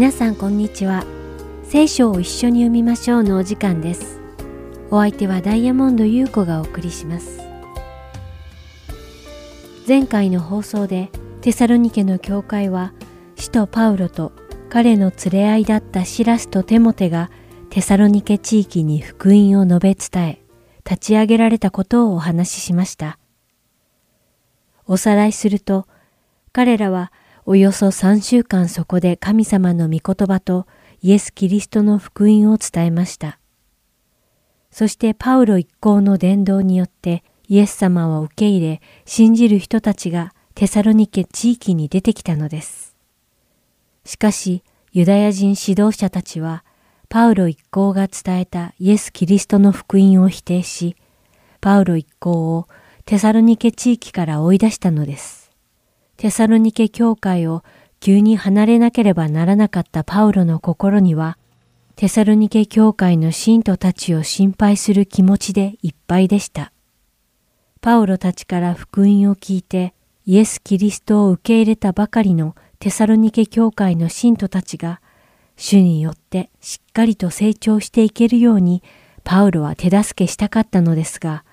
皆さんこんにちは。聖書を一緒に読みましょうのお時間です。お相手はダイヤモンド優子がお送りします。前回の放送でテサロニケの教会は使徒パウロと彼の連れ合いだったシラスとテモテがテサロニケ地域に福音を述べ伝え立ち上げられたことをお話ししました。おさらいすると彼らはおよそ3週間そこで神様の御言葉とイエス・キリストの福音を伝えました。そしてパウロ一行の伝道によってイエス様を受け入れ信じる人たちがテサロニケ地域に出てきたのです。しかしユダヤ人指導者たちはパウロ一行が伝えたイエス・キリストの福音を否定し、パウロ一行をテサロニケ地域から追い出したのです。テサロニケ教会を急に離れなければならなかったパウロの心には、テサロニケ教会の信徒たちを心配する気持ちでいっぱいでした。パウロたちから福音を聞いて、イエス・キリストを受け入れたばかりのテサロニケ教会の信徒たちが、主によってしっかりと成長していけるように、パウロは手助けしたかったのですが、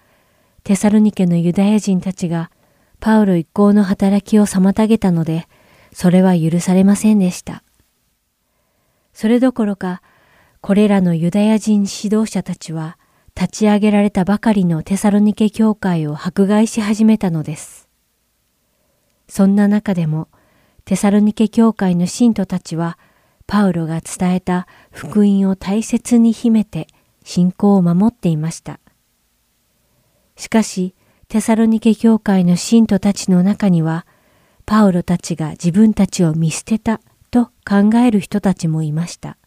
テサロニケのユダヤ人たちがパウロ一行の働きを妨げたので、それは許されませんでした。それどころか、これらのユダヤ人指導者たちは、立ち上げられたばかりのテサロニケ教会を迫害し始めたのです。そんな中でも、テサロニケ教会の信徒たちは、パウロが伝えた福音を大切に秘めて信仰を守っていました。しかし、テサロニケ教会の信徒たちの中には、パウロたちが自分たちを見捨てたと考える人たちもいました。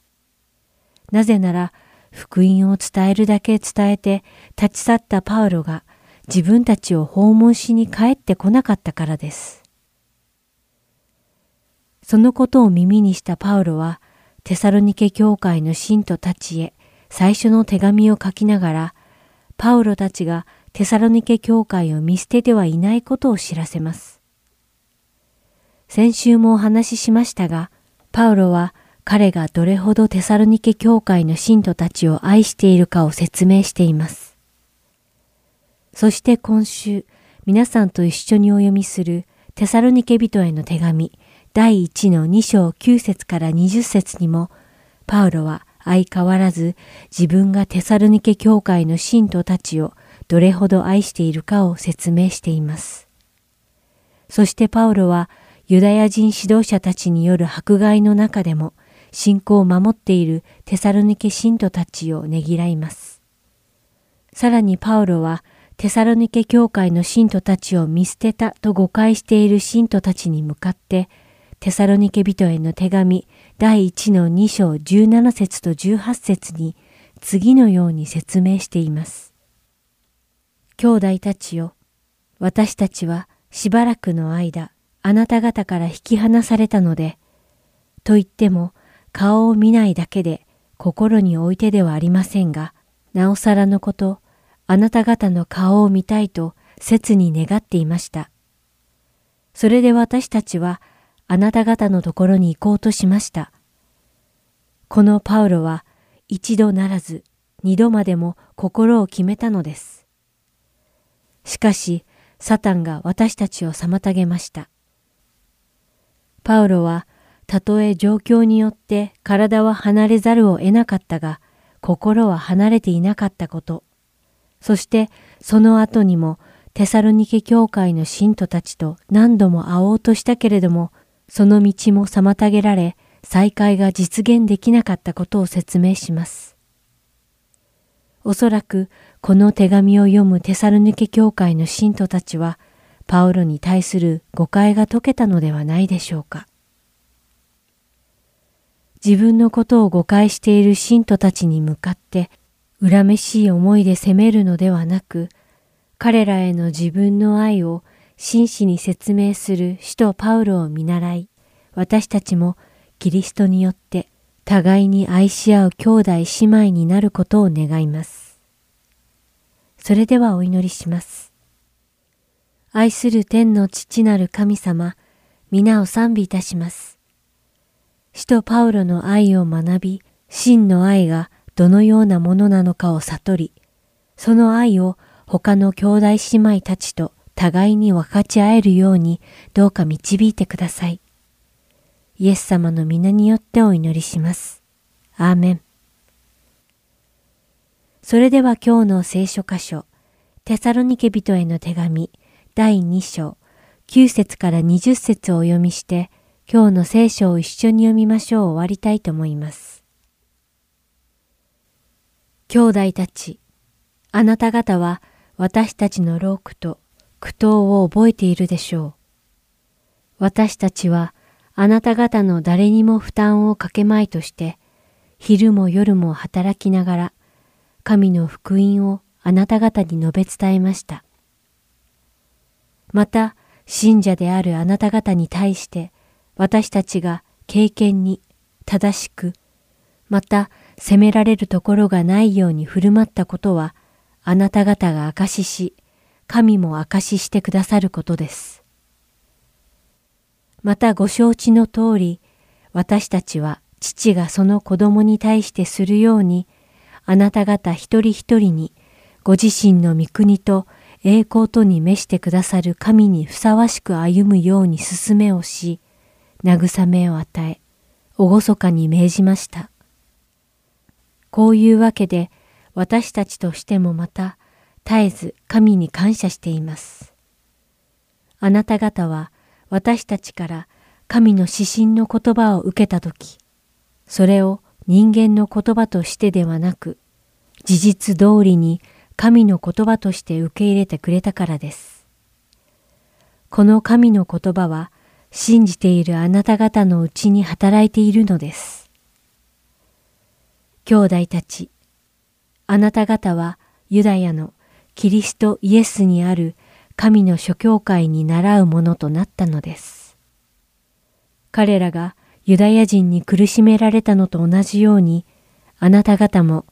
なぜなら、福音を伝えるだけ伝えて立ち去ったパウロが自分たちを訪問しに帰ってこなかったからです。そのことを耳にしたパウロは、テサロニケ教会の信徒たちへ最初の手紙を書きながら、パウロたちがテサロニケ教会を見捨ててはいないことを知らせます。先週もお話ししましたが、パウロは彼がどれほどテサロニケ教会の信徒たちを愛しているかを説明しています。そして今週、皆さんと一緒にお読みするテサロニケ人への手紙第1の2章9節から20節にも、パウロは相変わらず自分がテサロニケ教会の信徒たちをどれほど愛しているかを説明しています。そしてパウロはユダヤ人指導者たちによる迫害の中でも信仰を守っているテサロニケ信徒たちをねぎらいます。さらにパウロはテサロニケ教会の信徒たちを見捨てたと誤解している信徒たちに向かってテサロニケ人への手紙第1の2章17節と18節に次のように説明しています。兄弟たちよ、私たちはしばらくの間、あなた方から引き離されたので、と言っても顔を見ないだけで心に置いてではありませんが、なおさらのこと、あなた方の顔を見たいと切に願っていました。それで私たちはあなた方のところに行こうとしました。このパウロは一度ならず二度までも心を決めたのです。しかし、サタンが私たちを妨げました。パウロは、たとえ状況によって体は離れざるを得なかったが、心は離れていなかったこと、そしてその後にもテサロニケ教会の信徒たちと何度も会おうとしたけれども、その道も妨げられ、再会が実現できなかったことを説明します。おそらくこの手紙を読むテサルニケ教会の信徒たちは、パウロに対する誤解が解けたのではないでしょうか。自分のことを誤解している信徒たちに向かって、恨めしい思いで責めるのではなく、彼らへの自分の愛を真摯に説明する使徒パウロを見習い、私たちもキリストによって互いに愛し合う兄弟姉妹になることを願います。それではお祈りします。愛する天の父なる神様、皆を賛美いたします。使徒パウロの愛を学び、真の愛がどのようなものなのかを悟り、その愛を他の兄弟姉妹たちと互いに分かち合えるようにどうか導いてください。イエス様の皆によってお祈りします。アーメン。それでは今日の聖書箇所、テサロニケ人への手紙第2章9節から20節をお読みして、今日の聖書を一緒に読みましょう終わりたいと思います。兄弟たち、あなた方は私たちの労苦と苦闘を覚えているでしょう。私たちはあなた方の誰にも負担をかけまいとして、昼も夜も働きながら、神の福音をあなた方に述べ伝えました。また、信者であるあなた方に対して、私たちが経験に正しく、また責められるところがないように振る舞ったことは、あなた方が証しし、神も証ししてくださることです。またご承知の通り、私たちは父がその子供に対してするように、あなた方一人一人にご自身の御国と栄光とに召してくださる神にふさわしく歩むように進めをし、慰めを与え、厳かに命じました。こういうわけで、私たちとしてもまた、絶えず神に感謝しています。あなた方は、私たちから神の指針の言葉を受けたとき、それを人間の言葉としてではなく、事実通りに神の言葉として受け入れてくれたからです。この神の言葉は信じているあなた方のうちに働いているのです。兄弟たち、あなた方はユダヤのキリストイエスにある神の諸教会に習うものとなったのです。彼らがユダヤ人に苦しめられたのと同じように、あなた方も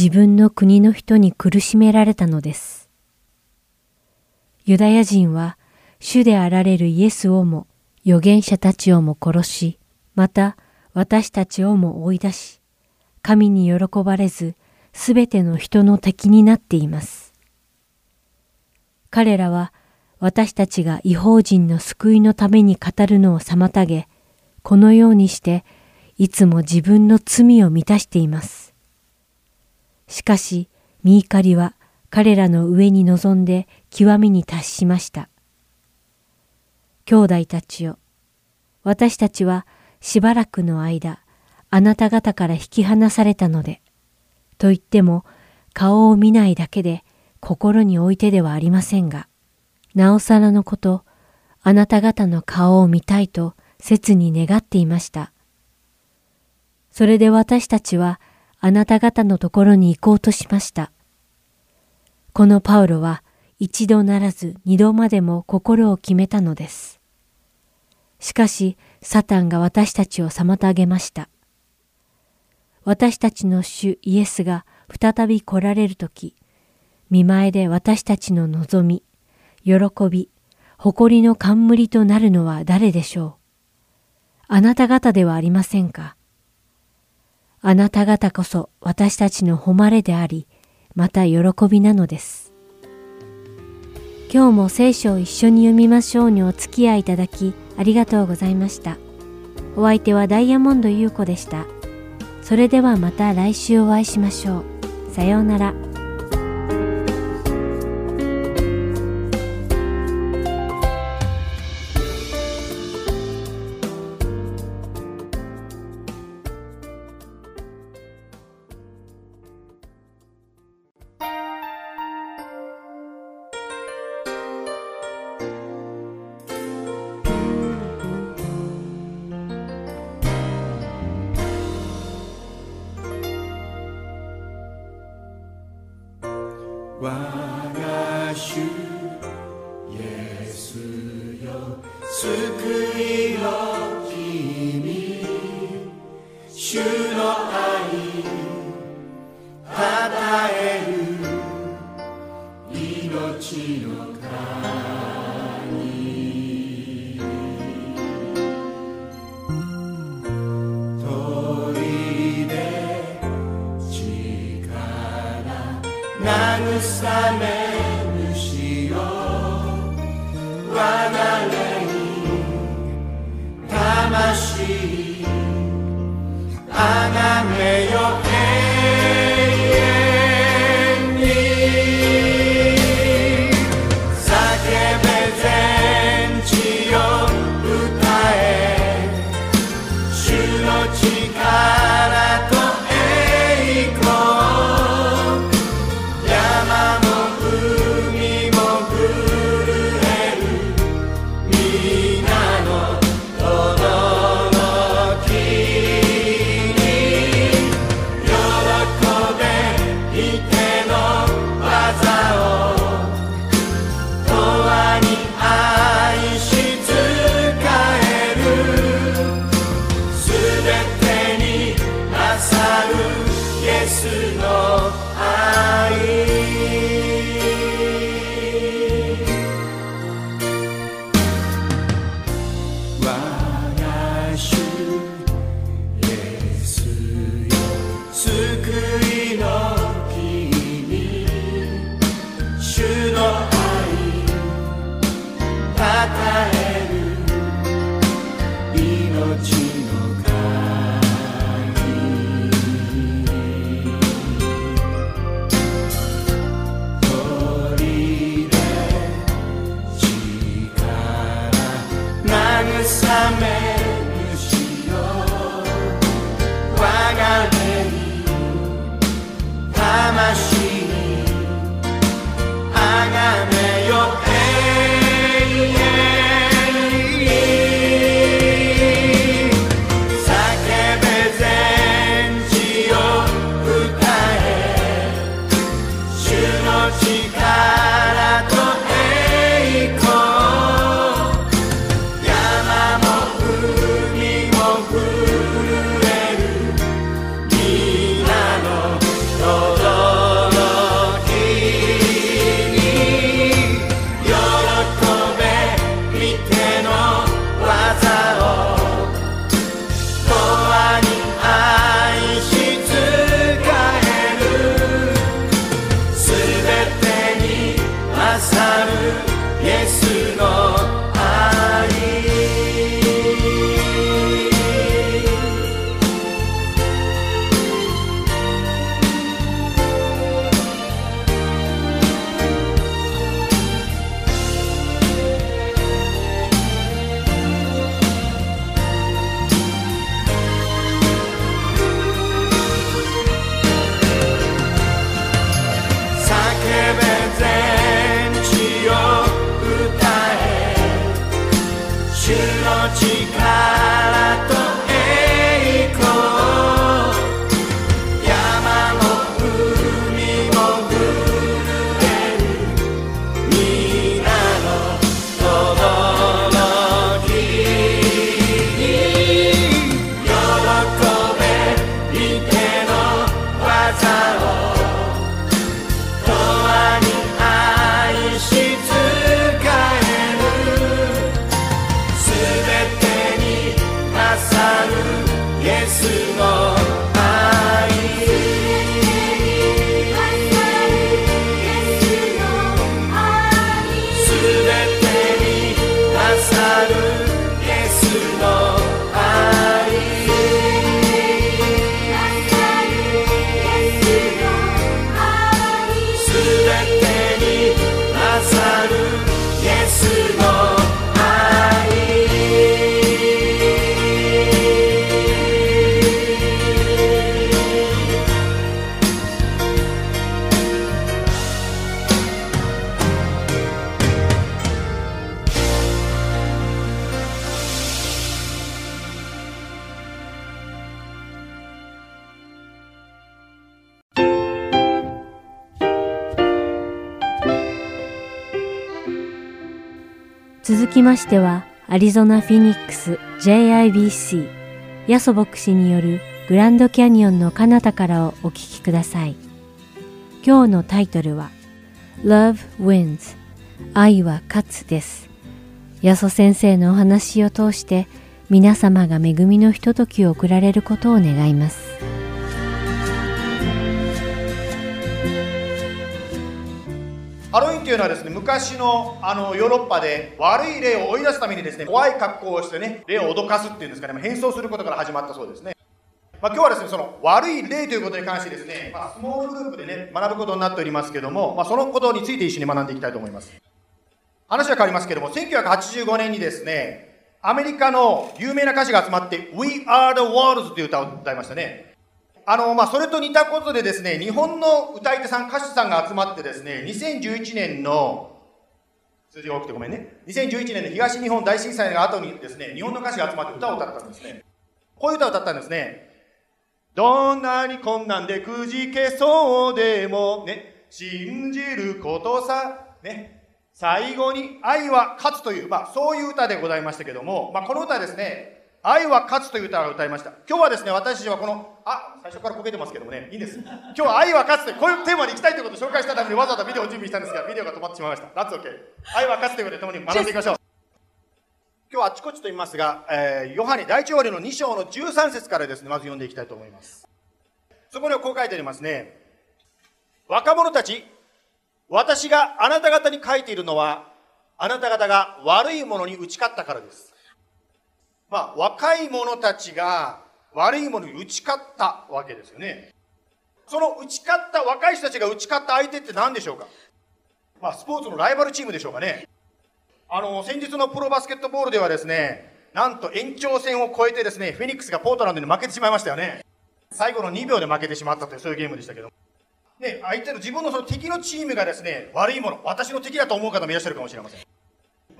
自分の国の人に苦しめられたのです。ユダヤ人は主であられるイエスをも預言者たちをも殺し、また私たちをも追い出し、神に喜ばれず、すべての人の敵になっています。彼らは私たちが違法人の救いのために語るのを妨げ、このようにしていつも自分の罪を満たしています。しかし、ミーカリは彼らの上に臨んで極みに達しました。兄弟たちよ、私たちはしばらくの間、あなた方から引き離されたので、と言っても顔を見ないだけで心に置いてではありませんが、なおさらのこと、あなた方の顔を見たいと切に願っていました。それで私たちはあなた方のところに行こうとしました。このパウロは一度ならず二度までも心を決めたのです。しかし、サタンが私たちを妨げました。私たちの主イエスが再び来られるとき、見前で私たちの望み、喜び、誇りの冠となるのは誰でしょうあなた方ではありませんかあなた方こそ私たちの誉れであり、また喜びなのです。今日も聖書を一緒に読みましょうにお付き合いいただきありがとうございました。お相手はダイヤモンド優子でした。それではまた来週お会いしましょう。さようなら。ましては、アリゾナ・フィニックス JIBC ヤソ牧師によるグランドキャニオンの彼方からをお聞きください。今日のタイトルは Love Wins 愛は勝つです。ヤソ先生のお話を通して皆様が恵みのひとときを送られることを願います。というのはですね昔のあのヨーロッパで悪い霊を追い出すためにですね怖い格好をしてね霊を脅かすっていうんですかね変装することから始まったそうですねまあ、今日はですね、その悪い例ということに関してですね、まあ、スモールグループでね、学ぶことになっておりますけども、まあ、そのことについて一緒に学んでいきたいと思います。話は変わりますけども、1985年にですね、アメリカの有名な歌手が集まって、We Are the World という歌を歌いましたね。あの、まあ、それと似たことでですね、日本の歌い手さん、歌手さんが集まってですね、2011年の、数字が多くてごめんね。2011年の東日本大震災の後にですね、日本の歌手が集まって歌を歌ったんですね。こういう歌を歌ったんですね。どんなに困難でくじけそうでも、ね、信じることさ、ね、最後に愛は勝つという、まあそういう歌でございましたけども、まあこの歌ですね、愛は勝つという歌を歌いました。今日はですね、私たちはこの、あ、最初からこけてますけどもね、いいんです。今日は愛は勝つという、こういうテーマに行きたいということを紹介したためにわざわざビデオを準備したんですが、ビデオが止まってしまいました。That's OK。愛は勝つということで共に学んでいきましょう。今日はあちこちと言いますが、えー、ヨハネ第一折の2章の13節からですね、まず読んでいきたいと思います。そこにはこう書いてありますね。若者たち、私があなた方に書いているのは、あなた方が悪いものに打ち勝ったからです。まあ、若い者たちが悪いものに打ち勝ったわけですよね。その打ち勝った若い人たちが打ち勝った相手って何でしょうか？まあ、スポーツのライバルチームでしょうかね。あの、先日のプロバスケットボールではですね、なんと延長戦を超えてですね、フェニックスがポートランドに負けてしまいましたよね。最後の2秒で負けてしまったというそういうゲームでしたけど。ね、相手の自分のその敵のチームがですね、悪いもの、私の敵だと思う方もいらっしゃるかもしれません。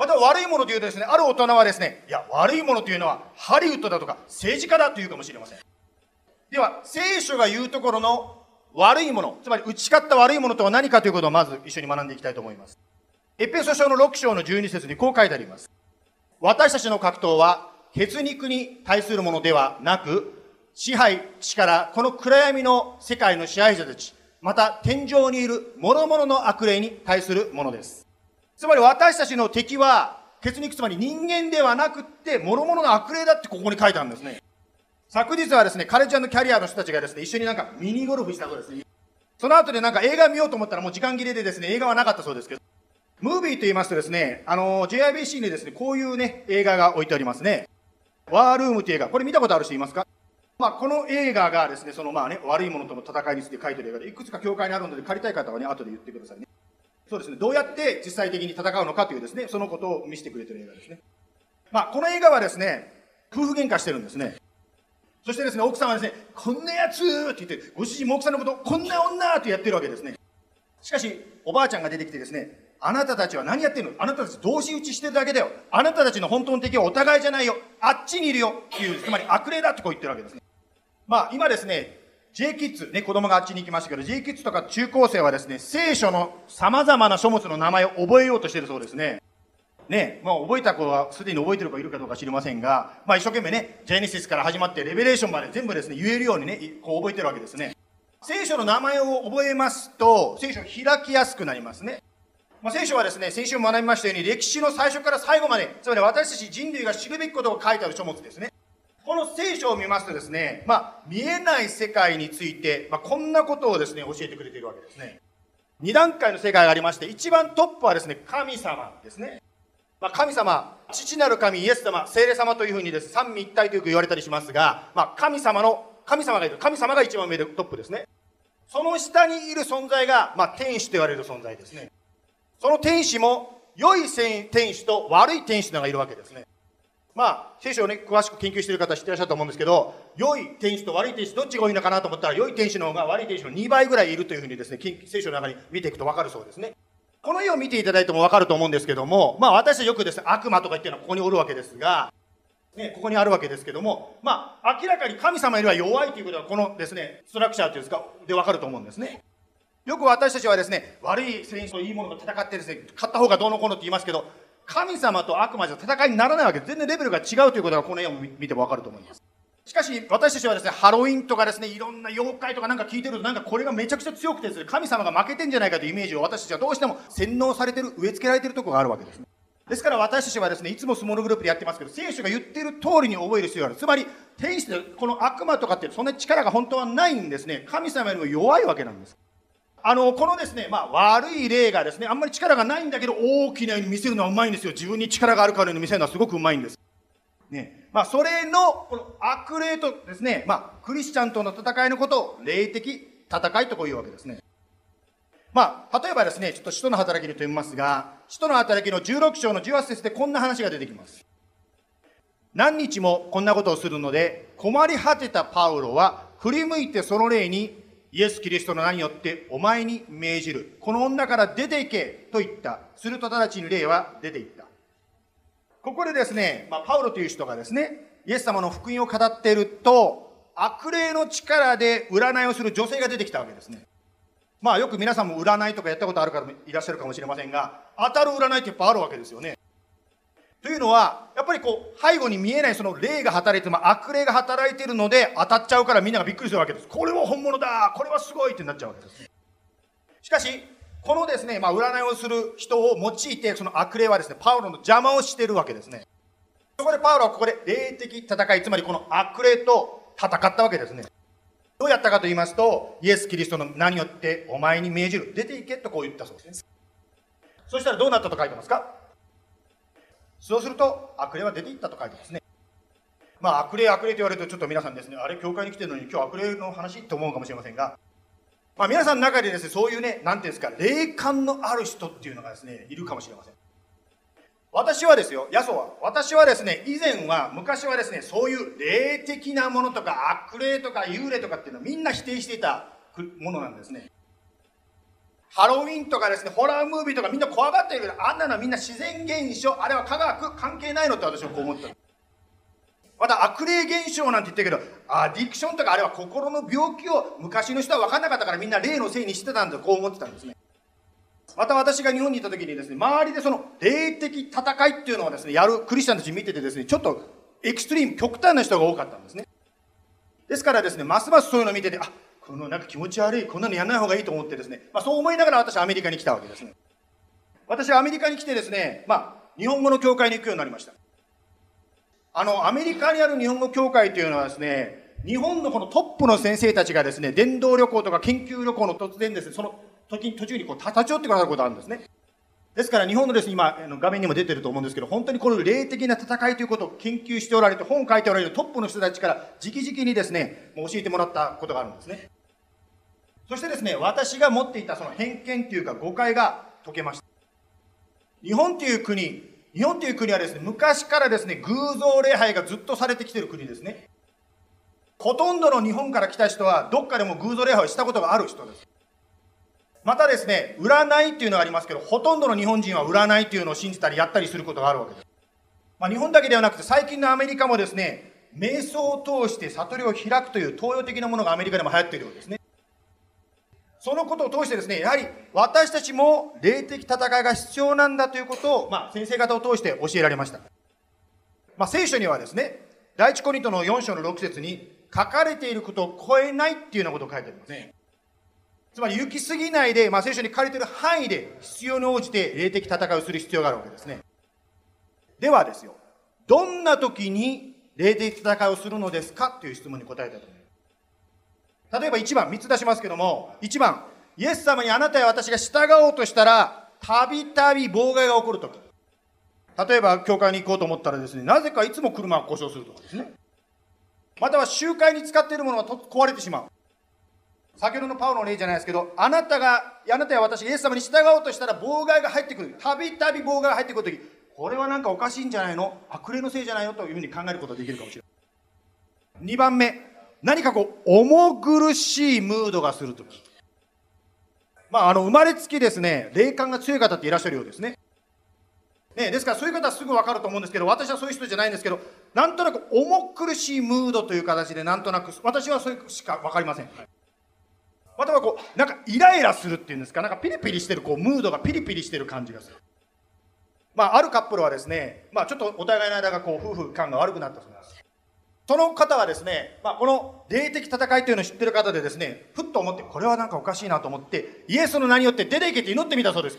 また悪いものというとですね、ある大人はですね、いや、悪いものというのはハリウッドだとか政治家だというかもしれません。では、聖書が言うところの悪いもの、つまり打ち勝った悪いものとは何かということをまず一緒に学んでいきたいと思います。エペソ書の6章の12節にこう書いてあります。私たちの格闘は、血肉に対するものではなく、支配、力、この暗闇の世界の支配者たち、また天井にいる諸々の悪霊に対するものです。つまり私たちの敵は、血肉つまり人間ではなくって、諸々の悪霊だってここに書いてあるんですね。昨日はですね、カレッジキャリアの人たちがですね、一緒になんかミニゴルフしたそうですね。その後でなんか映画見ようと思ったらもう時間切れでですね、映画はなかったそうですけど、ムービーと言いますとですね、あの、JIBC にですね、こういうね、映画が置いてありますね。ワールームという映画。これ見たことある人いますか？まあ、この映画がですね、そのまあね、悪いものとの戦いについて書いてる映画で、いくつか教会にあるので、借りたい方はね、後で言ってくださいね。そうですね、どうやって実際的に戦うのかというですね、そのことを見せてくれてる映画ですね。まあ、この映画はですね、夫婦喧嘩してるんですね。そしてですね、奥さんはですね、こんなやつって言って、ご主人も奥さんのこと、こんな女ってやってるわけですね。しかし、おばあちゃんが出てきてですね、あなたたちは何やってんの？あなたたち同士打ちしてるだけだよ。あなたたちの本当の敵はお互いじゃないよ。あっちにいるよ。っていう、つまり悪霊だってこう言ってるわけですね。まあ今ですね、J キッズ、ね、子供があっちに行きましたけど、J キッズとか中高生はですね、聖書の様々な書物の名前を覚えようとしてるそうですね。ね、まあ覚えた子はすでに覚えてる子いるかどうか知りませんが、まあ一生懸命ね、ジェネシスから始まってレベレーションまで全部ですね、言えるようにね、こう覚えてるわけですね。聖書の名前を覚えますと、聖書を開きやすくなりますね。まあ、聖書はですね、先週学びましたように、歴史の最初から最後まで、つまり私たち人類が知るべきことが書いてある書物ですね。この聖書を見ますとですね、まあ、見えない世界について、まあ、こんなことをですね、教えてくれているわけですね。二段階の世界がありまして、一番トップはですね、神様ですね。まあ、神様、父なる神、イエス様、聖霊様というふうにです、ね、三位一体とよく言われたりしますが、まあ、神様の、神様がいる、神様が一番上でトップですね。その下にいる存在が、まあ、天使と言われる存在ですね。その天使も、良い天使と悪い天使がいるわけですね。まあ、聖書をね、詳しく研究している方知ってらっしゃると思うんですけど、良い天使と悪い天使、どっちが多いのかなと思ったら、良い天使の方が悪い天使の2倍ぐらいいるというふうにですね、聖書の中に見ていくとわかるそうですね。この絵を見ていただいてもわかると思うんですけども、まあ私はよくですね、悪魔とか言ってるのはここにおるわけですが、ね、ここにあるわけですけども、まあ明らかに神様よりは弱いということは、このですね、ストラクチャーというんですか、でわかると思うんですね。よく私たちはですね、悪い選手といいものが戦ってですね、勝った方がどうのこうのって言いますけど、神様と悪魔じゃ戦いにならないわけで全然レベルが違うということがこの絵を見てもわかると思います。しかし、私たちはですね、ハロウィンとかですね、いろんな妖怪とかなんか聞いてると、なんかこれがめちゃくちゃ強くてですね、神様が負けてんじゃないかというイメージを私たちはどうしても洗脳されてる、植え付けられてるとこがあるわけですね。ですから私たちはですね、いつもスモールグループでやってますけど、聖書が言っている通りに覚える必要がある。つまり、天使で、この悪魔とかってそんな力が本当はないんですね。神様よりも弱いわけなんです。あの、このですね、まあ、悪い例がですね、あんまり力がないんだけど、大きなように見せるのはうまいんですよ。自分に力があるからように見せるのはすごくうまいんです。ね。まあ、それの、この悪霊とですね、まあ、クリスチャンとの戦いのことを、霊的戦いとこういうわけですね。まあ、例えばですね、ちょっと使徒の働きにと言いますが、使徒の働きの16章の18節でこんな話が出てきます。何日もこんなことをするので、困り果てたパウロは、振り向いてその霊に、イエス・キリストの名によってお前に命じる。この女から出て行けと言った。すると直ちに霊は出て行った。ここでですね、まあ、パウロという人がですね、イエス様の福音を語っていると、悪霊の力で占いをする女性が出てきたわけですね。まあよく皆さんも占いとかやったことある方もいらっしゃるかもしれませんが、当たる占いってやっぱいあるわけですよね。というのは、やっぱりこう、背後に見えないその霊が働いて、ま悪霊が働いてるので当たっちゃうからみんながびっくりするわけです。これは本物だこれはすごいってなっちゃうわけです。しかし、このですね、まあ占いをする人を用いて、その悪霊はですね、パウロの邪魔をしてるわけですね。そこでパウロはここで霊的戦い、つまりこの悪霊と戦ったわけですね。どうやったかと言いますと、イエス・キリストの名によってお前に命じる。出て行けとこう言ったそうです。そしたらどうなったと書いてますか？そうすると、悪霊は出て行ったと書いてますね。まあ、悪霊、悪霊と言われると、ちょっと皆さんですね、あれ、教会に来てるのに今日悪霊の話って思うかもしれませんが、まあ、皆さんの中でですね、そういうね、なんていうんですか、霊感のある人っていうのがですね、いるかもしれません。私はですよ、ヤソは、私はですね、以前は、昔はですね、そういう霊的なものとか、悪霊とか幽霊とかっていうのはみんな否定していたものなんですね。ハロウィンとかですね、ホラームービーとかみんな怖がってるけど、あんなのはみんな自然現象、あれは科学関係ないのって私はこう思った。また悪霊現象なんて言ってるけど、アディクションとかあれは心の病気を昔の人は分かんなかったからみんな霊のせいにしてたんだとこう思ってたんですね。また私が日本にいた時にですね、周りでその霊的戦いっていうのをですね、やるクリスチャンたち見ててですね、ちょっとエクストリーム、極端な人が多かったんですね。ですからですね、ますますそういうのを見てて、あ、このなんか気持ち悪い、こんなのやらない方がいいと思ってですね、まあそう思いながら私はアメリカに来たわけですね。私はアメリカに来てですね、まあ日本語の教会に行くようになりました。あの、アメリカにある日本語教会というのはですね、日本のこのトップの先生たちがですね、電動旅行とか研究旅行の突然ですね、その時に途中にこう立ち寄ってくださることがあるんですね。ですから日本のですね、今、画面にも出てると思うんですけど、本当にこの霊的な戦いということを研究しておられて、本を書いておられるトップの人たちから直々にですね、もう教えてもらったことがあるんですね。そしてですね、私が持っていたその偏見というか誤解が解けました。日本という国、日本という国はですね、昔からですね、偶像礼拝がずっとされてきている国ですね。ほとんどの日本から来た人は、どっかでも偶像礼拝をしたことがある人です。またですね、占いっていうのがありますけど、ほとんどの日本人は占いっていうのを信じたりやったりすることがあるわけです。まあ、日本だけではなくて、最近のアメリカもですね、瞑想を通して悟りを開くという東洋的なものがアメリカでも流行っているようですね。そのことを通してですね、やはり私たちも霊的戦いが必要なんだということを、まあ、先生方を通して教えられました。まあ、聖書にはですね、第一コリントの4章の6節に書かれていることを超えないっていうようなことを書いてありますね。つまり行き過ぎないで、まあ、聖書に書かれている範囲で必要に応じて霊的戦いをする必要があるわけですね。ではですよ、どんな時に霊的戦いをするのですかという質問に答えたいと思います。例えば1番、3つ出しますけども、1番、イエス様にあなたや私が従おうとしたら、たびたび妨害が起こるとき。例えば、教会に行こうと思ったらですね、なぜかいつも車が故障するとかですね。または集会に使っているものが壊れてしまう。先ほどのパウロの例じゃないですけど、あなたが、あなたや私イエス様に従おうとしたら妨害が入ってくる。たびたび妨害が入ってくるとき、これはなんかおかしいんじゃないの？悪霊のせいじゃないのというふうに考えることができるかもしれない。2番目、何かこう、重苦しいムードがするとき。まあ、あの、生まれつきですね、霊感が強い方っていらっしゃるようですね。ね、ですからそういう方はすぐわかると思うんですけど、私はそういう人じゃないんですけど、なんとなく重苦しいムードという形で、なんとなく、私はそれしかわかりません。はいまたはこう、なんかイライラするっていうんですか、なんかピリピリしてる、こう、ムードがピリピリしてる感じがする。まあ、あるカップルはですね、まあ、ちょっとお互いの間がこう夫婦感が悪くなったそうなんです。その方はですね、まあ、この霊的戦いというのを知ってる方でですね、ふっと思って、これはなんかおかしいなと思って、イエスの名によって出ていけって祈ってみたそうです。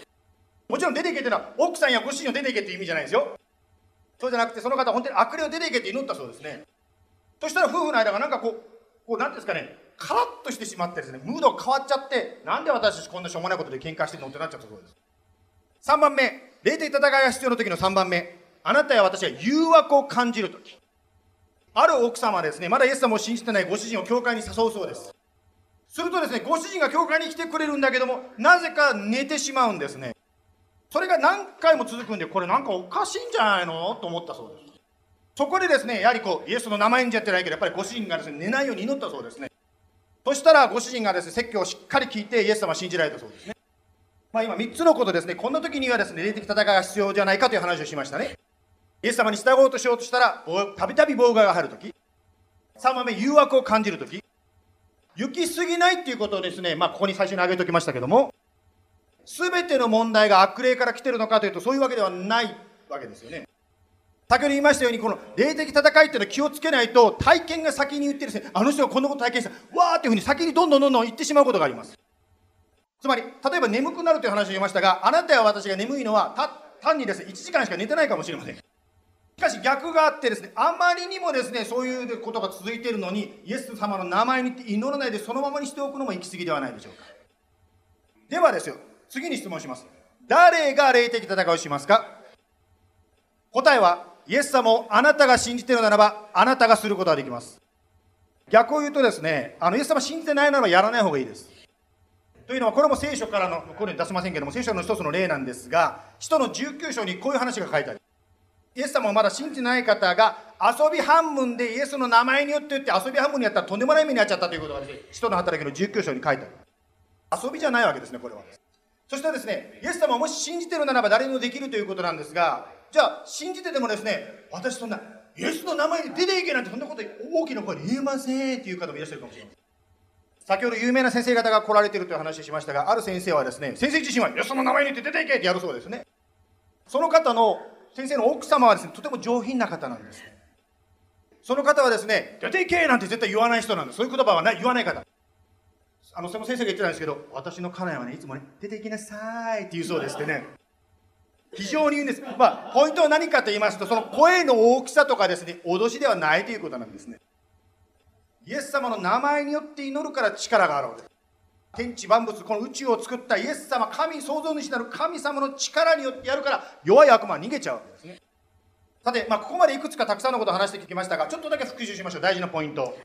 もちろん出ていけっていうのは、奥さんやご主人を出ていけっていう意味じゃないですよ。そうじゃなくて、その方は本当に悪霊を出ていけって祈ったそうですね。そしたら夫婦の間がなんかこう、こう、なんですかね、カラッとしてしまってですね、ムードが変わっちゃって、なんで私たちこんなしょうもないことで喧嘩してるのってなっちゃったそうです。3番目、霊的戦いが必要な時の3番目、あなたや私が誘惑を感じる時。ある奥様はですね、まだイエス様を信じてないご主人を教会に誘うそうです。するとですね、ご主人が教会に来てくれるんだけども、なぜか寝てしまうんですね。それが何回も続くんで、これなんかおかしいんじゃないのと思ったそうです。そこでですね、やはりこう、イエスの名前にじゃってないけど、やっぱりご主人がですね、寝ないように祈ったそうですね。そしたらご主人がですね、説教をしっかり聞いて、イエス様を信じられたそうですね。まあ今3つのことですね、こんな時にはですね、霊的戦いが必要じゃないかという話をしましたね。イエス様に従おうとしようとしたら、たびたび妨害が入るとき。3番目、誘惑を感じるとき。行き過ぎないっていうことをですね、まあここに最初に挙げておきましたけども、すべての問題が悪霊から来てるのかというと、そういうわけではないわけですよね。先ほど言いましたように、この霊的戦いっていうのは気をつけないと、体験が先に言ってですね、あの人がこんなこと体験した、わーっていうふうに先にどんどんどんどん言ってしまうことがあります。つまり、例えば眠くなるという話を言いましたが、あなたや私が眠いのは、単にですね、1時間しか寝てないかもしれません。しかし逆があってですね、あまりにもですね、そういうことが続いているのに、イエス様の名前に祈らないでそのままにしておくのも行き過ぎではないでしょうか。ではですよ、次に質問します。誰が霊的戦いをしますか？答えは、イエス様をあなたが信じているならば、あなたがすることができます。逆を言うとですね、あの、イエス様信じてないならばやらない方がいいです。というのは、これも聖書からの、これに出せませんけども、聖書の一つの例なんですが、使徒の19章にこういう話が書いてある。イエス様をまだ信じてない方が、遊び半分でイエスの名前によって言って遊び半分にやったらとんでもない目に遭っちゃったということがですね、使徒の働きの19章に書いてある。遊びじゃないわけですね、これは。そしてですね、イエス様をもし信じてるならば誰にもできるということなんですが、じゃあ、信じててもですね、私そんな、イエスの名前で出ていけなんてそんなこと大きな声で言えませんっていう方もいらっしゃるかもしれません。先ほど有名な先生方が来られているという話をしましたが、ある先生はですね、先生自身は、イエスの名前に出ていけってやるそうですね。その方の、先生の奥様はですね、とても上品な方なんです。ねその方はですね、出ていけなんて絶対言わない人なんです。そういう言葉はない言わない方。あの、その先生が言ってたんですけど、私の家内はね、いつもね、出ていきなさいって言うそうですってね。非常に言うんです。まあ、ポイントは何かと言いますと、その声の大きさとかですね、脅しではないということなんですね。イエス様の名前によって祈るから力があるわけです。天地万物、この宇宙を作ったイエス様、神創造主なる神様の力によってやるから、弱い悪魔は逃げちゃうわけですね。さて、まあ、ここまでいくつかたくさんのことを話してきましたが、ちょっとだけ復習しましょう。大事なポイント。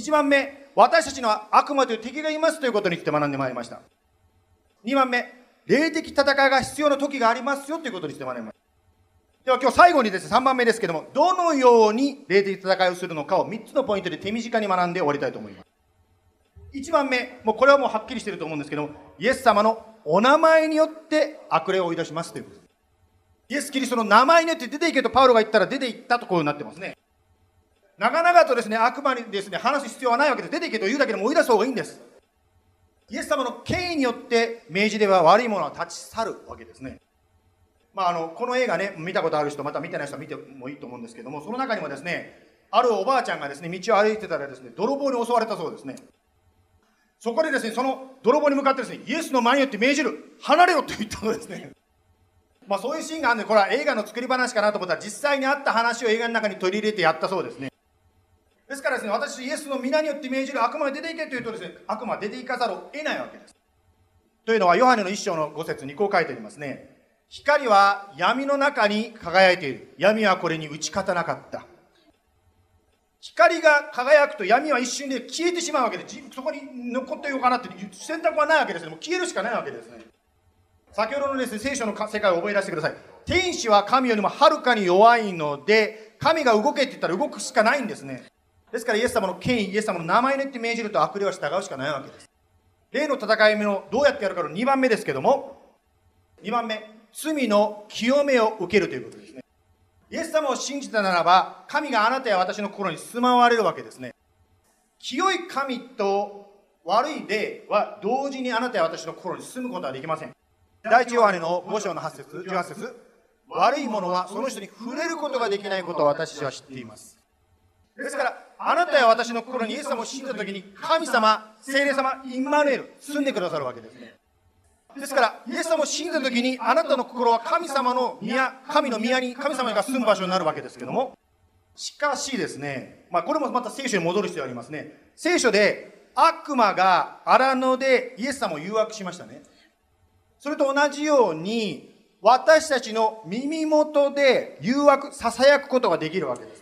1番目、私たちの悪魔という敵がいますということについて学んでまいりました。2番目、霊的戦いが必要な時がありますよということにして学びました。では今日最後にですね、3番目ですけども、どのように霊的戦いをするのかを3つのポイントで手短に学んで終わりたいと思います。1番目、もうこれはもうはっきりしてると思うんですけども、イエス様のお名前によって悪霊を追い出しますということです。イエス・キリストの名前によって出ていけとパウロが言ったら出て行ったとこうなってますね。長々とですね、悪魔にですね、話す必要はないわけで、出ていけと言うだけでも追い出す方がいいんです。イエス様の権威によって明示では悪いものは立ち去るわけですね。まあ、あの、この映画ね、見たことある人、また見てない人は見てもいいと思うんですけども、その中にもですね、あるおばあちゃんがですね、道を歩いてたらですね、泥棒に襲われたそうですね。そこでですね、その泥棒に向かってですね、イエスの前によって命じる、離れろと言ったのですね。まあそういうシーンがあるんで、これは映画の作り話かなと思ったら、実際にあった話を映画の中に取り入れてやったそうですね。ですからですね、私、イエスの皆によって命じる悪魔が出ていけというとですね、悪魔は出ていかざるを得ないわけです。というのは、ヨハネの一章の五節にこう書いてありますね。光は闇の中に輝いている。闇はこれに打ち勝たなかった。光が輝くと闇は一瞬で消えてしまうわけで、そこに残っていようかなって選択はないわけですね。もう消えるしかないわけですね。先ほどのですね、聖書の世界を覚え出してください。天使は神よりもはるかに弱いので、神が動けって言ったら動くしかないんですね。ですからイエス様の権威、イエス様の名前によって命じると悪霊は従うしかないわけです。例の戦い目のどうやってやるかの2番目ですけども、2番目、罪の清めを受けるということですね。イエス様を信じたならば、神があなたや私の心に住まわれるわけですね。清い神と悪い霊は同時にあなたや私の心に住むことはできません。第一ヨハネの5章の8節18節悪いものはその人に触れることができないことを私は知っています。ですから、あなたや私の心にイエス様を信じたときに、神様、聖霊様、インマヌエル、住んでくださるわけですね。ですから、イエス様を信じたときに、あなたの心は神様の宮、神の宮に、神様が住む場所になるわけですけども、しかしですね、まあ、これもまた聖書に戻る必要がありますね。聖書で、悪魔が荒野でイエス様を誘惑しましたね。それと同じように、私たちの耳元で誘惑、囁くことができるわけです。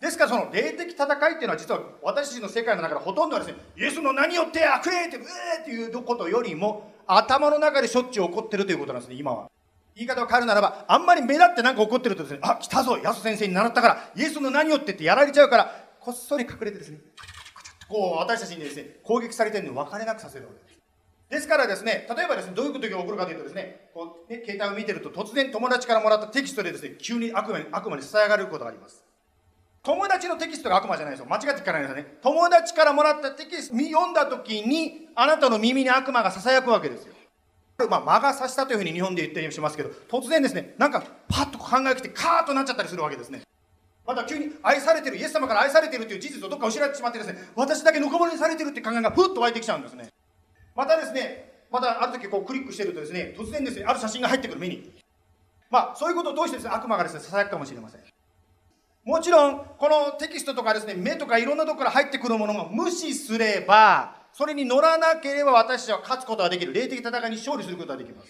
ですからその霊的戦いっていうのは実は私たちの世界の中でほとんどはですね、イエスの何よって悪霊って、うえっていうことよりも、頭の中でしょっちゅう起こってるということなんですね、今は。言い方を変えるならば、あんまり目立ってなんか起こってるとですね、あ、来たぞ、ヤス先生に習ったから、イエスの何よってってやられちゃうから、こっそり隠れてですね、こう私たちにですね、攻撃されてるのを分かれなくさせるわけです。ですからですね、例えばですね、どういうことが起こるかというとですね、こうね携帯を見てると突然友達からもらったテキストでですね、急に悪魔に悪魔に伝え上がることがあります。友達のテキストが悪魔じゃないですよ。間違って聞かないですよね。友達からもらったテキスト読んだ時に、あなたの耳に悪魔が囁くわけですよ。まあ、魔が差したというふうに日本で言ったりしますけど、突然ですね、なんかパッと考えが来て、カーッとなっちゃったりするわけですね。また急に愛されてる、イエス様から愛されてるという事実をどっか失ってしまってですね、私だけのこもりにされてるって考えがふっと湧いてきちゃうんですね。またですね、またある時こうクリックしてるとですね、突然ですね、ある写真が入ってくる目に。まあ、そういうことを通してですね、悪魔がですね、囁くかもしれません。もちろん、このテキストとかですね、目とかいろんなとこから入ってくるものも無視すれば、それに乗らなければ私たちは勝つことができる。霊的戦いに勝利することができます。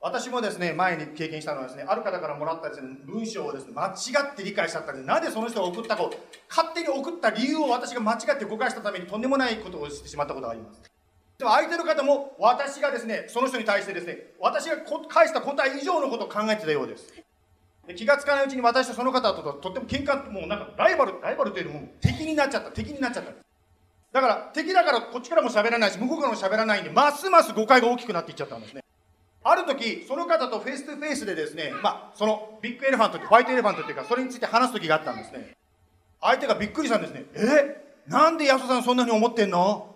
私もですね、前に経験したのはですね、ある方からもらったですね、文章をですね、間違って理解しちゃったんで、なぜその人が送ったかを、勝手に送った理由を私が間違って誤解したためにとんでもないことをしてしまったことがあります。でも相手の方も私がですね、その人に対してですね、私が返した答え以上のことを考えてたようです。で気がつかないうちに私とその方ととっても喧嘩、もうなんかライバル、ライバルというよりも敵になっちゃった、敵になっちゃった。だから敵だからこっちからも喋らないし、向こうからも喋らないんで、ますます誤解が大きくなっていっちゃったんですね。ある時、その方とフェイス2フェイスでですね、まあ、その big elephant って white elephant っていうか、それについて話す時があったんですね。相手がびっくりしたんですね。え？なんで安田さんそんなに思ってんの？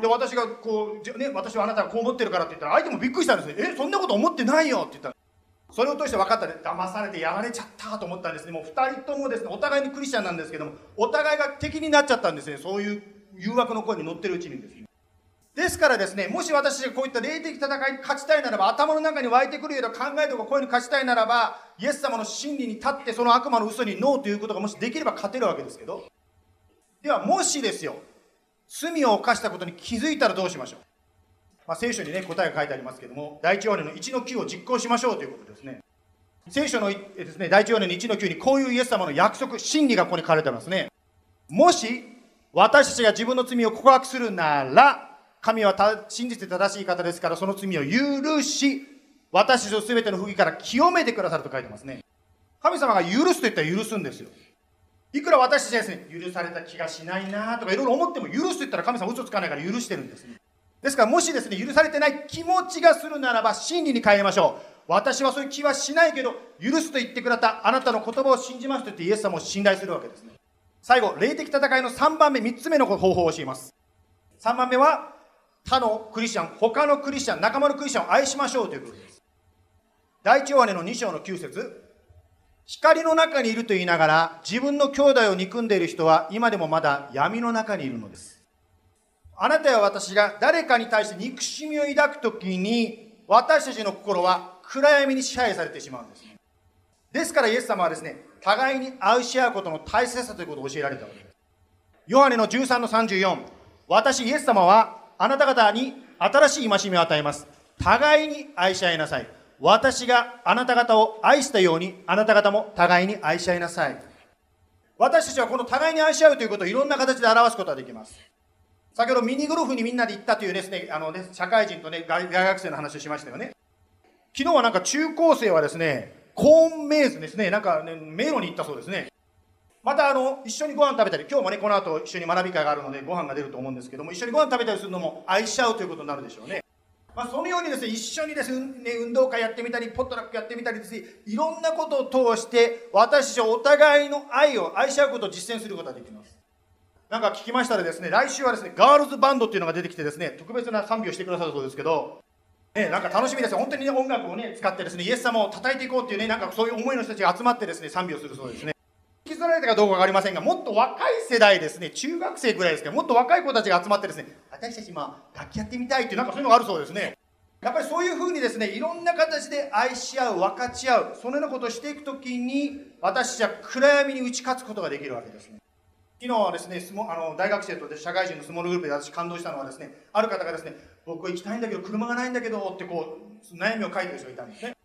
で、私がこう、ね、私はあなたがこう思ってるからって言ったら、相手もびっくりしたんですね。え？そんなこと思ってないよって言ったら。それを通して分かったで、騙されてやられちゃったと思ったんですね。もう二人ともですね、お互いにクリスチャンなんですけども、お互いが敵になっちゃったんですね。そういう誘惑の声に乗ってるうちにですね。ですからですね、もし私がこういった霊的戦いに勝ちたいならば、頭の中に湧いてくるような考えとかこういうの勝ちたいならば、イエス様の真理に立ってその悪魔の嘘にノーということがもしできれば勝てるわけですけど、ではもしですよ、罪を犯したことに気づいたらどうしましょう？まあ、聖書にね、答えが書いてありますけども、第一ヨハネの1の9を実行しましょうということですね。聖書のですね、第一ヨハネの1の9にこういうイエス様の約束、真理がここに書かれてますね。もし、私たちが自分の罪を告白するなら、神は真実で正しい方ですから、その罪を許し、私たちを全ての不義から清めてくださると書いてますね。神様が許すと言ったら許すんですよ。いくら私たちですね、許された気がしないなとかいろいろ思っても許すと言ったら神様嘘つかないから許してるんですね。ですからもしですね、許されてない気持ちがするならば真理に変えましょう。私はそういう気はしないけど、許すと言ってくれたあなたの言葉を信じますと言ってイエス様を信頼するわけですね。最後、霊的戦いの3番目、3つ目の方法を教えます。3番目は、他のクリスチャン、他のクリスチャン、仲間のクリスチャンを愛しましょうということです。第一ヨハネの2章の9節光の中にいると言いながら、自分の兄弟を憎んでいる人は今でもまだ闇の中にいるのです。あなたや私が誰かに対して憎しみを抱くときに、私たちの心は暗闇に支配されてしまうんです。ですからイエス様はですね、互いに愛し合うことの大切さということを教えられたわけです。ヨハネの13の34、私イエス様はあなた方に新しい戒めを与えます。互いに愛し合いなさい。私があなた方を愛したように、あなた方も互いに愛し合いなさい。私たちはこの互いに愛し合うということをいろんな形で表すことができます。先ほどミニゴルフにみんなで行ったというですね、あのね、社会人とね、大学生の話をしましたよね。昨日はなんか中高生はですね、コーンメイズですね、なんかね、迷路に行ったそうですね。またあの、一緒にご飯食べたり、今日もね、この後一緒に学び会があるのでご飯が出ると思うんですけども、一緒にご飯食べたりするのも愛し合うということになるでしょうね。まあ、そのようにですね、一緒にですね、運動会やってみたり、ポットラックやってみたりですね、いろんなことを通して、私たちお互いの愛を、愛し合うことを実践することができます。なんか聞きましたらですね、来週はですね、ガールズバンドっていうのが出てきてですね、特別な賛美をしてくださるそうですけど、ね、なんか楽しみですよ。本当に、ね、音楽をね、使ってですね、イエス様を叩いていこうっていうね、なんかそういう思いの人たちが集まってですね、賛美をするそうですね。引きずられたかどうかわかりませんが、もっと若い世代ですね、中学生ぐらいですけど、もっと若い子たちが集まってですね、私たち今、楽器やってみたいっていう、なんかそういうのがあるそうですね。やっぱりそういうふうにですね、いろんな形で愛し合う、分かち合う、そのようなことをしていくときに、私たちは暗闇に打ち勝つことができるわけですね。昨日はですね、あの大学生と社会人のスモールグループで私感動したのはですね、ある方がですね、僕行きたいんだけど車がないんだけどってこう、悩みを書いてる人がいたんですね。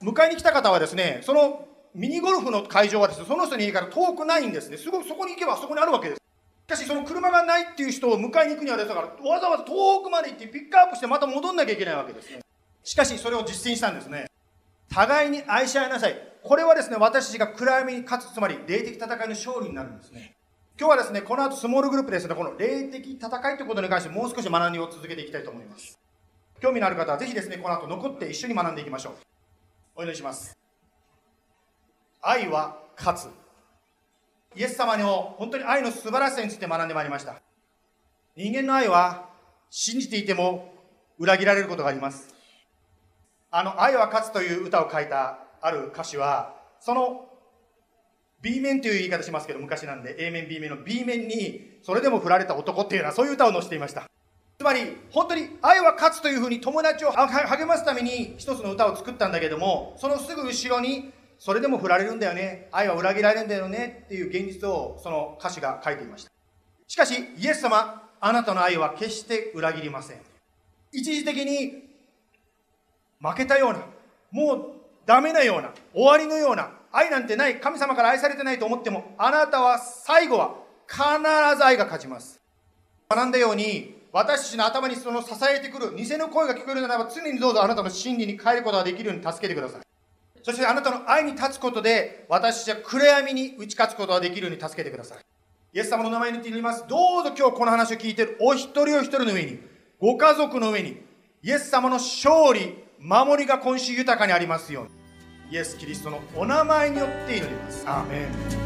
迎えに来た方はですね、そのミニゴルフの会場はですね、その人に家から遠くないんですね。すごくそこに行けばそこにあるわけです。しかしその車がないっていう人を迎えに行くにはですから、わざわざ遠くまで行ってピックアップしてまた戻んなきゃいけないわけですね。しかしそれを実践したんですね。互いに愛し合いなさい。これはですね、私たちが暗闇に勝つ、つまり霊的戦いの勝利になるんですね。今日はですね、この後スモールグループですね、この霊的戦いということに関してもう少し学びを続けていきたいと思います。興味のある方はぜひですね、この後残って一緒に学んでいきましょう。お祈りします。愛は勝つ。イエス様の本当に愛の素晴らしさについて学んでまいりました。人間の愛は信じていても裏切られることがあります。あの、愛は勝つという歌を書いたある歌詞は、その B 面という言い方しますけど、昔なんで A 面、B 面の B 面に、それでも振られた男っていうのはそういう歌を載せていました。つまり、本当に愛は勝つというふうに友達を励ますために一つの歌を作ったんだけども、そのすぐ後ろに、それでも振られるんだよね、愛は裏切られるんだよねっていう現実をその歌詞が書いていました。しかし、イエス様、あなたの愛は決して裏切りません。一時的に負けたような、もうダメなような、終わりのような、愛なんてない、神様から愛されてないと思っても、あなたは最後は必ず愛が勝ちます。学んだように、私たちの頭にその支えてくる偽の声が聞こえるならば、常にどうぞあなたの真理に変えることができるように助けてください。そしてあなたの愛に立つことで、私たちは暗闇に打ち勝つことができるように助けてください。イエス様の名前に言ってみます。どうぞ今日この話を聞いているお一人お一人の上に、ご家族の上に、イエス様の勝利、守りが今週豊かにありますように。イエス・キリストのお名前によって祈ります。アーメン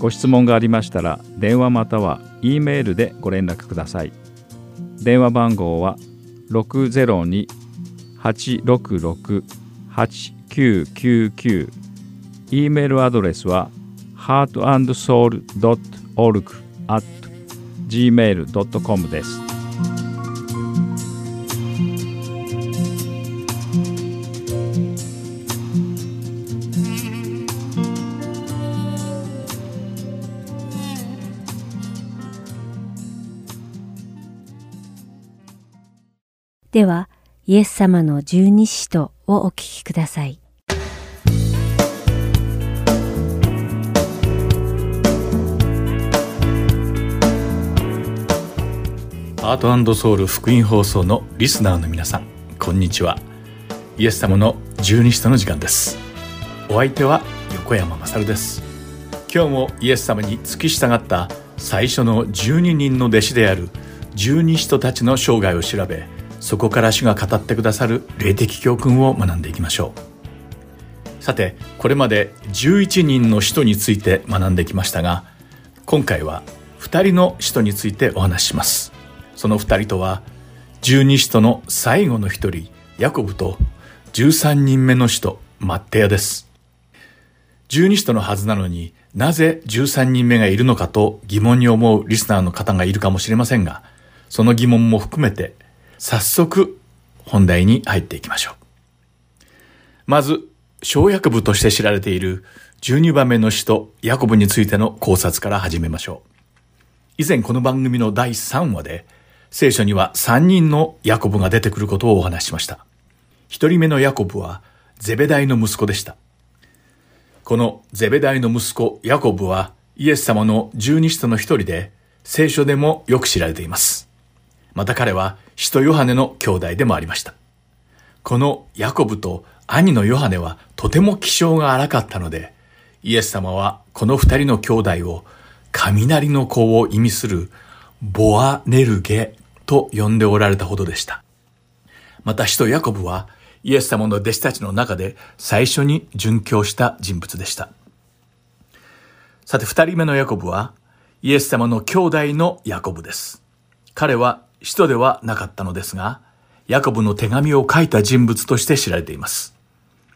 ご質問がありましたら電話または E メールでご連絡ください。電話番号は602-866-8999 E メールアドレスは heartandsoul.org at gmail.com です。では、イエス様の十二使徒をお聞きください。アートソウル福音放送のリスナーの皆さん、こんにちは。イエス様の十二使徒の時間です。お相手は横山まさるです。今日もイエス様に付き従った最初の十二人の弟子である十二使徒たちの生涯を調べ、そこから主が語ってくださる霊的教訓を学んでいきましょう。さてこれまで11人の使徒について学んできましたが今回は2人の使徒についてお話しします。その2人とは十二使徒の最後の一人ヤコブと13人目の使徒マッテヤです。十二使徒のはずなのになぜ13人目がいるのかと疑問に思うリスナーの方がいるかもしれませんがその疑問も含めて早速本題に入っていきましょうまず小役部として知られている12番目の使徒ヤコブについての考察から始めましょう。以前この番組の第3話で聖書には3人のヤコブが出てくることをお話ししました。1人目のヤコブはゼベダイの息子でした。このゼベダイの息子ヤコブはイエス様の十二使徒の一人で聖書でもよく知られています。また彼は使徒ヨハネの兄弟でもありました。このヤコブと兄のヨハネはとても気性が荒かったので、イエス様はこの二人の兄弟を雷の子を意味するボアネルゲと呼んでおられたほどでした。また使徒ヤコブはイエス様の弟子たちの中で最初に殉教した人物でした。さて二人目のヤコブはイエス様の兄弟のヤコブです。彼は使徒ではなかったのですが、ヤコブの手紙を書いた人物として知られています。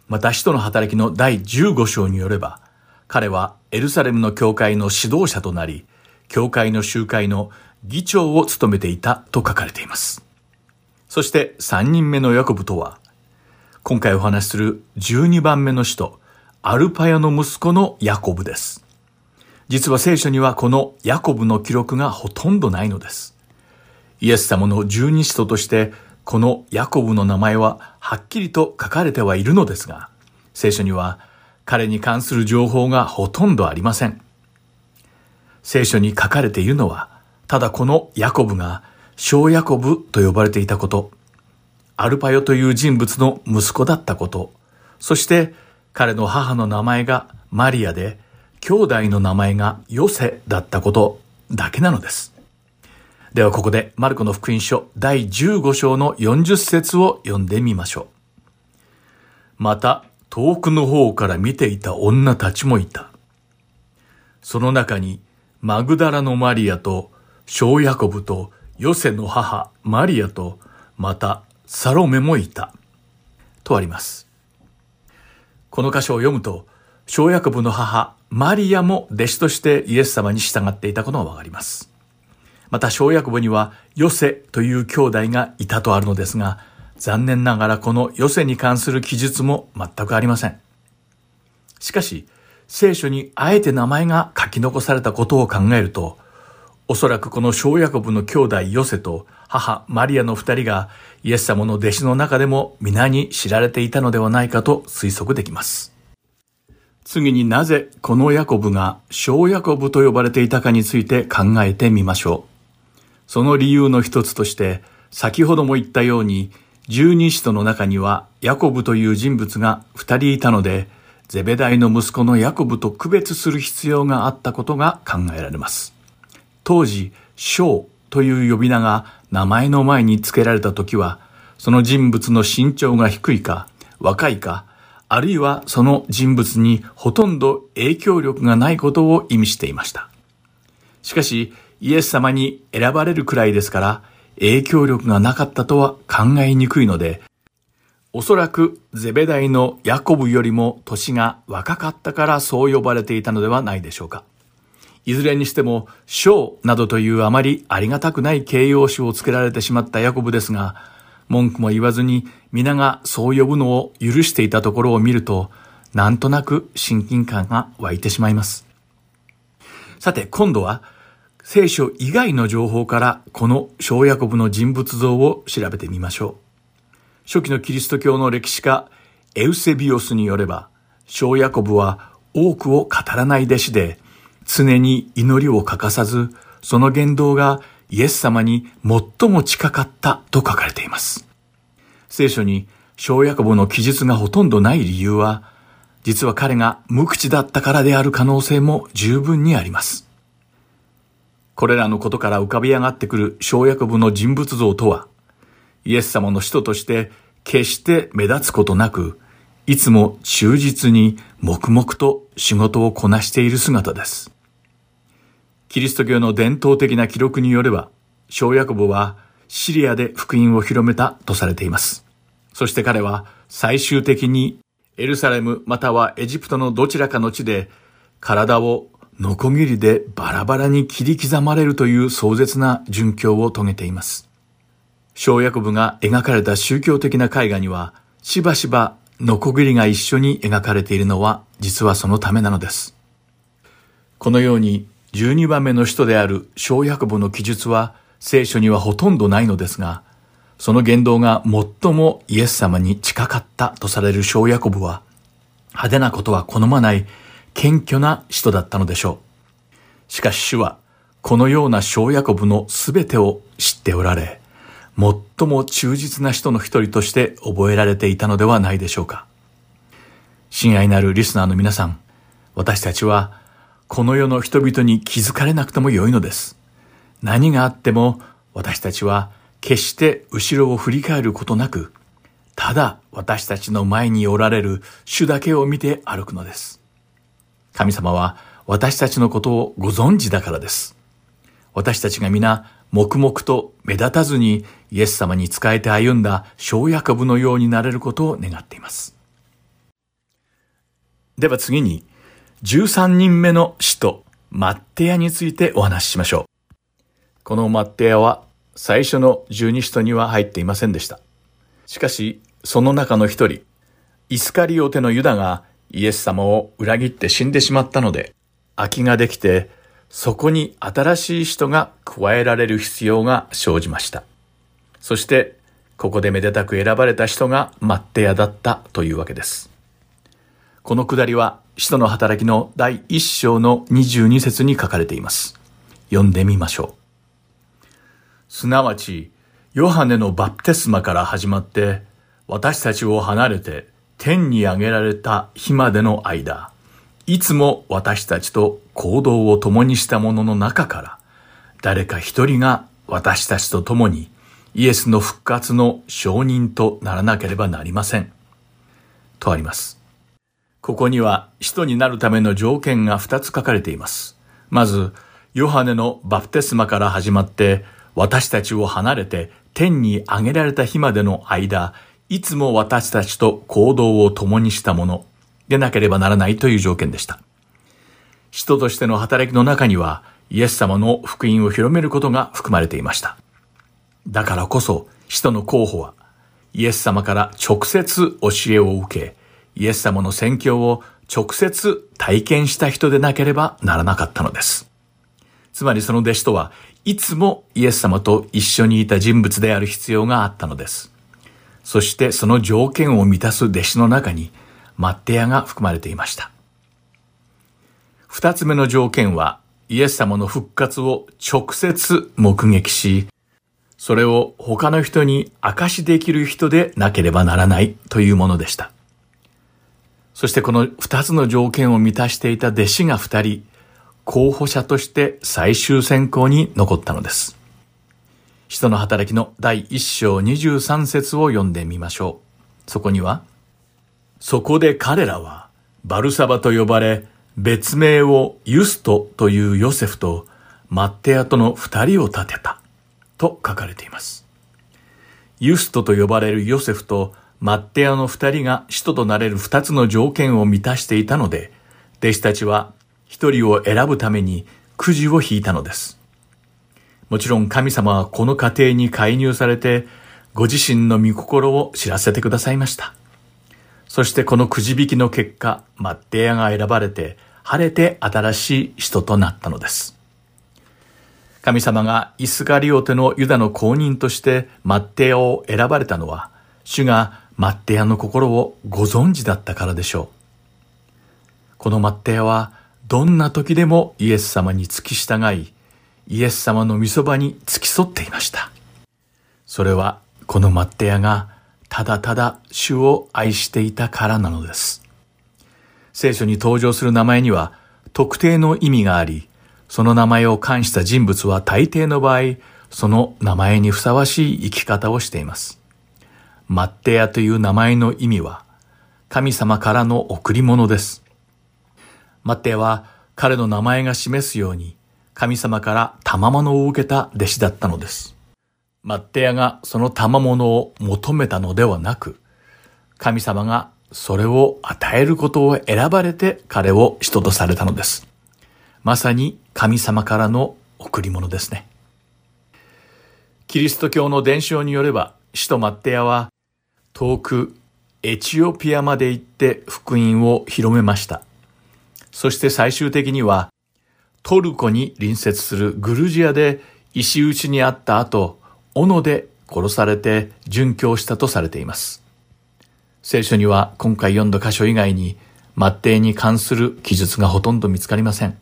また使徒の働きの第15章によれば、彼はエルサレムの教会の指導者となり、教会の集会の議長を務めていたと書かれています。そして3人目のヤコブとは、今回お話しする12番目の使徒、アルパヤの息子のヤコブです。実は聖書にはこのヤコブの記録がほとんどないのです。イエス様の十二使徒としてこのヤコブの名前ははっきりと書かれてはいるのですが、聖書には彼に関する情報がほとんどありません。聖書に書かれているのは、ただこのヤコブが小ヤコブと呼ばれていたこと、アルパヨという人物の息子だったこと、そして彼の母の名前がマリアで、兄弟の名前がヨセだったことだけなのです。ではここでマルコの福音書第15章の40節を読んでみましょう。また遠くの方から見ていた女たちもいた。その中にマグダラのマリアと小ヤコブとヨセの母マリアとまたサロメもいた。とあります。この箇所を読むと小ヤコブの母マリアも弟子としてイエス様に従っていたことがわかります。また小ヤコブにはヨセという兄弟がいたとあるのですが、残念ながらこのヨセに関する記述も全くありません。しかし、聖書にあえて名前が書き残されたことを考えると、おそらくこの小ヤコブの兄弟ヨセと母マリアの二人がイエス様の弟子の中でも皆に知られていたのではないかと推測できます。次になぜこのヤコブが小ヤコブと呼ばれていたかについて考えてみましょう。その理由の一つとして、先ほども言ったように、十二使徒の中にはヤコブという人物が二人いたので、ゼベダイの息子のヤコブと区別する必要があったことが考えられます。当時、小という呼び名が名前の前に付けられた時は、その人物の身長が低いか、若いか、あるいはその人物にほとんど影響力がないことを意味していました。しかし、イエス様に選ばれるくらいですから、影響力がなかったとは考えにくいので、おそらくゼベダイのヤコブよりも年が若かったからそう呼ばれていたのではないでしょうか。いずれにしても、章などというあまりありがたくない形容詞をつけられてしまったヤコブですが、文句も言わずに皆がそう呼ぶのを許していたところを見ると、なんとなく親近感が湧いてしまいます。さて、今度は聖書以外の情報からこの小ヤコブの人物像を調べてみましょう。初期のキリスト教の歴史家エウセビオスによれば、小ヤコブは多くを語らない弟子で、常に祈りを欠かさず、その言動がイエス様に最も近かったと書かれています。聖書に小ヤコブの記述がほとんどない理由は、実は彼が無口だったからである可能性も十分にあります。これらのことから浮かび上がってくる小約部の人物像とは、イエス様の使徒として決して目立つことなく、いつも忠実に黙々と仕事をこなしている姿です。キリスト教の伝統的な記録によれば、小ヤコブはシリアで福音を広めたとされています。そして彼は最終的にエルサレムまたはエジプトのどちらかの地で体をノコギリでバラバラに切り刻まれるという壮絶な殉教を遂げています。小ヤコブが描かれた宗教的な絵画にはしばしばノコギリが一緒に描かれているのは実はそのためなのです。このように12番目の使徒である小ヤコブの記述は聖書にはほとんどないのですが、その言動が最もイエス様に近かったとされる小ヤコブは、派手なことは好まない謙虚な人だったのでしょう。しかし主は、このような小ヤコブのすべてを知っておられ、最も忠実な人の一人として覚えられていたのではないでしょうか。親愛なるリスナーの皆さん、私たちは、この世の人々に気づかれなくてもよいのです。何があっても、私たちは決して後ろを振り返ることなく、ただ私たちの前におられる主だけを見て歩くのです。神様は私たちのことをご存知だからです。私たちが皆黙々と目立たずにイエス様に仕えて歩んだ小ヤコブのようになれることを願っています。では次に、13人目の使徒、マッテヤについてお話ししましょう。このマッテヤは最初の十二使徒には入っていませんでした。しかし、その中の一人、イスカリオテのユダがイエス様を裏切って死んでしまったので、空きができて、そこに新しい人が加えられる必要が生じました。そして、ここでめでたく選ばれた人がマッテヤだったというわけです。このくだりは、使徒の働きの第一章の22節に書かれています。読んでみましょう。すなわち、ヨハネのバプテスマから始まって、私たちを離れて天に上げられた日までの間、いつも私たちと行動を共にした者のの中から、誰か一人が私たちと共にイエスの復活の証人とならなければなりません。とあります。ここには使徒になるための条件が二つ書かれています。まず、ヨハネのバプテスマから始まって、私たちを離れて天に上げられた日までの間、いつも私たちと行動を共にしたものでなければならないという条件でした。人としての働きの中には、イエス様の福音を広めることが含まれていました。だからこそ、人の候補は、イエス様から直接教えを受け、イエス様の宣教を直接体験した人でなければならなかったのです。つまりその弟子とはいつもイエス様と一緒にいた人物である必要があったのです。そしてその条件を満たす弟子の中にマッテヤが含まれていました。二つ目の条件はイエス様の復活を直接目撃し、それを他の人に証しできる人でなければならないというものでした。そしてこの二つの条件を満たしていた弟子が二人、候補者として最終選考に残ったのです。人の働きの第一章二十三節を読んでみましょう。そこには、そこで彼らは、バルサバと呼ばれ、別名をユストというヨセフとマッテアとの二人を立てた、と書かれています。ユストと呼ばれるヨセフとマッテアの二人が使徒となれる二つの条件を満たしていたので、弟子たちは一人を選ぶためにくじを引いたのです。もちろん神様はこの過程に介入されて、ご自身の御心を知らせてくださいました。そしてこのくじ引きの結果、マッテアが選ばれて、晴れて新しい人となったのです。神様がイスカリオテのユダの公認としてマッテアを選ばれたのは、主がマッテアの心をご存知だったからでしょう。このマッテアは、どんな時でもイエス様に付き従い、イエス様の御そばに付き添っていました。それはこのマッテヤがただただ主を愛していたからなのです。聖書に登場する名前には特定の意味があり、その名前を冠した人物は大抵の場合、その名前にふさわしい生き方をしています。マッテヤという名前の意味は、神様からの贈り物です。マッテは彼の名前が示すように神様から賜物を受けた弟子だったのです。マッテアがその賜物を求めたのではなく、神様がそれを与えることを選ばれて彼を人とされたのです。まさに神様からの贈り物ですね。キリスト教の伝承によれば、使徒マッテアは遠くエチオピアまで行って福音を広めました。そして最終的にはトルコに隣接するグルジアで石打ちにあった後、斧で殺されて殉教したとされています。聖書には今回読んだ箇所以外に、末帝に関する記述がほとんど見つかりません。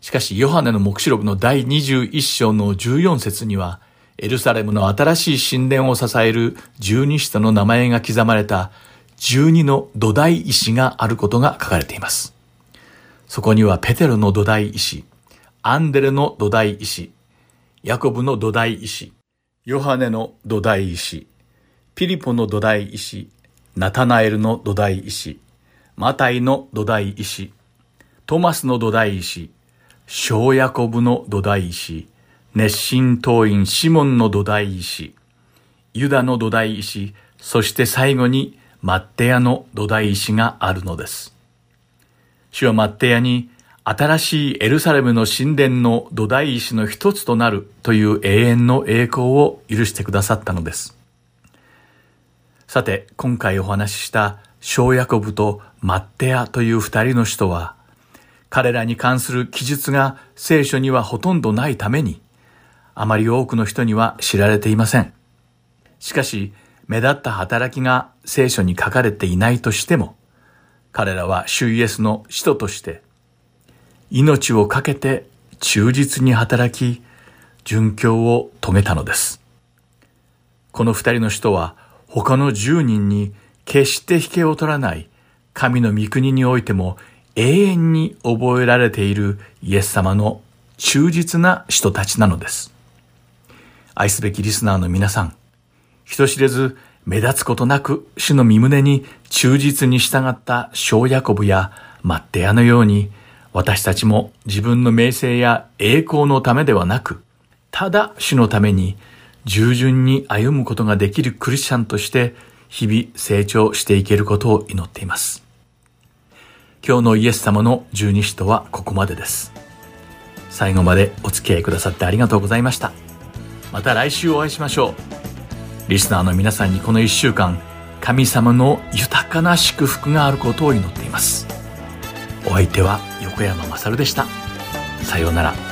しかし、ヨハネの目視録の第21章の14節には、エルサレムの新しい神殿を支える十二使徒の名前が刻まれた十二の土台石があることが書かれています。そこにはペテロの土台石、アンデレの土台石、ヤコブの土台石、ヨハネの土台石、ピリポの土台石、ナタナエルの土台石、マタイの土台石、トマスの土台石、小ヤコブの土台石、熱心党員シモンの土台石、ユダの土台石、そして最後にマッテヤの土台石があるのです。主はマッテヤに新しいエルサレムの神殿の土台石の一つとなるという永遠の栄光を許してくださったのです。さて、今回お話しした小ヤコブとマッテヤという二人の人は、彼らに関する記述が聖書にはほとんどないために、あまり多くの人には知られていません。しかし、目立った働きが聖書に書かれていないとしても、彼らは主イエスの使徒として命を懸けて忠実に働き、殉教を遂げたのです。この二人の人は他の十人に決して引けを取らない神の御国においても永遠に覚えられているイエス様の忠実な人たちなのです。愛すべきリスナーの皆さん、人知れず目立つことなく主の身胸に忠実に従った小ヤコブやマッテヤのように私たちも自分の名声や栄光のためではなく、ただ主のために従順に歩むことができるクリスチャンとして日々成長していけることを祈っています。今日のイエス様の十二使徒はここまでです。最後までお付き合いくださってありがとうございました。また来週お会いしましょう。リスナーの皆さんにこの1週間、神様の豊かな祝福があることを祈っています。お相手は横山まさるでした。さようなら。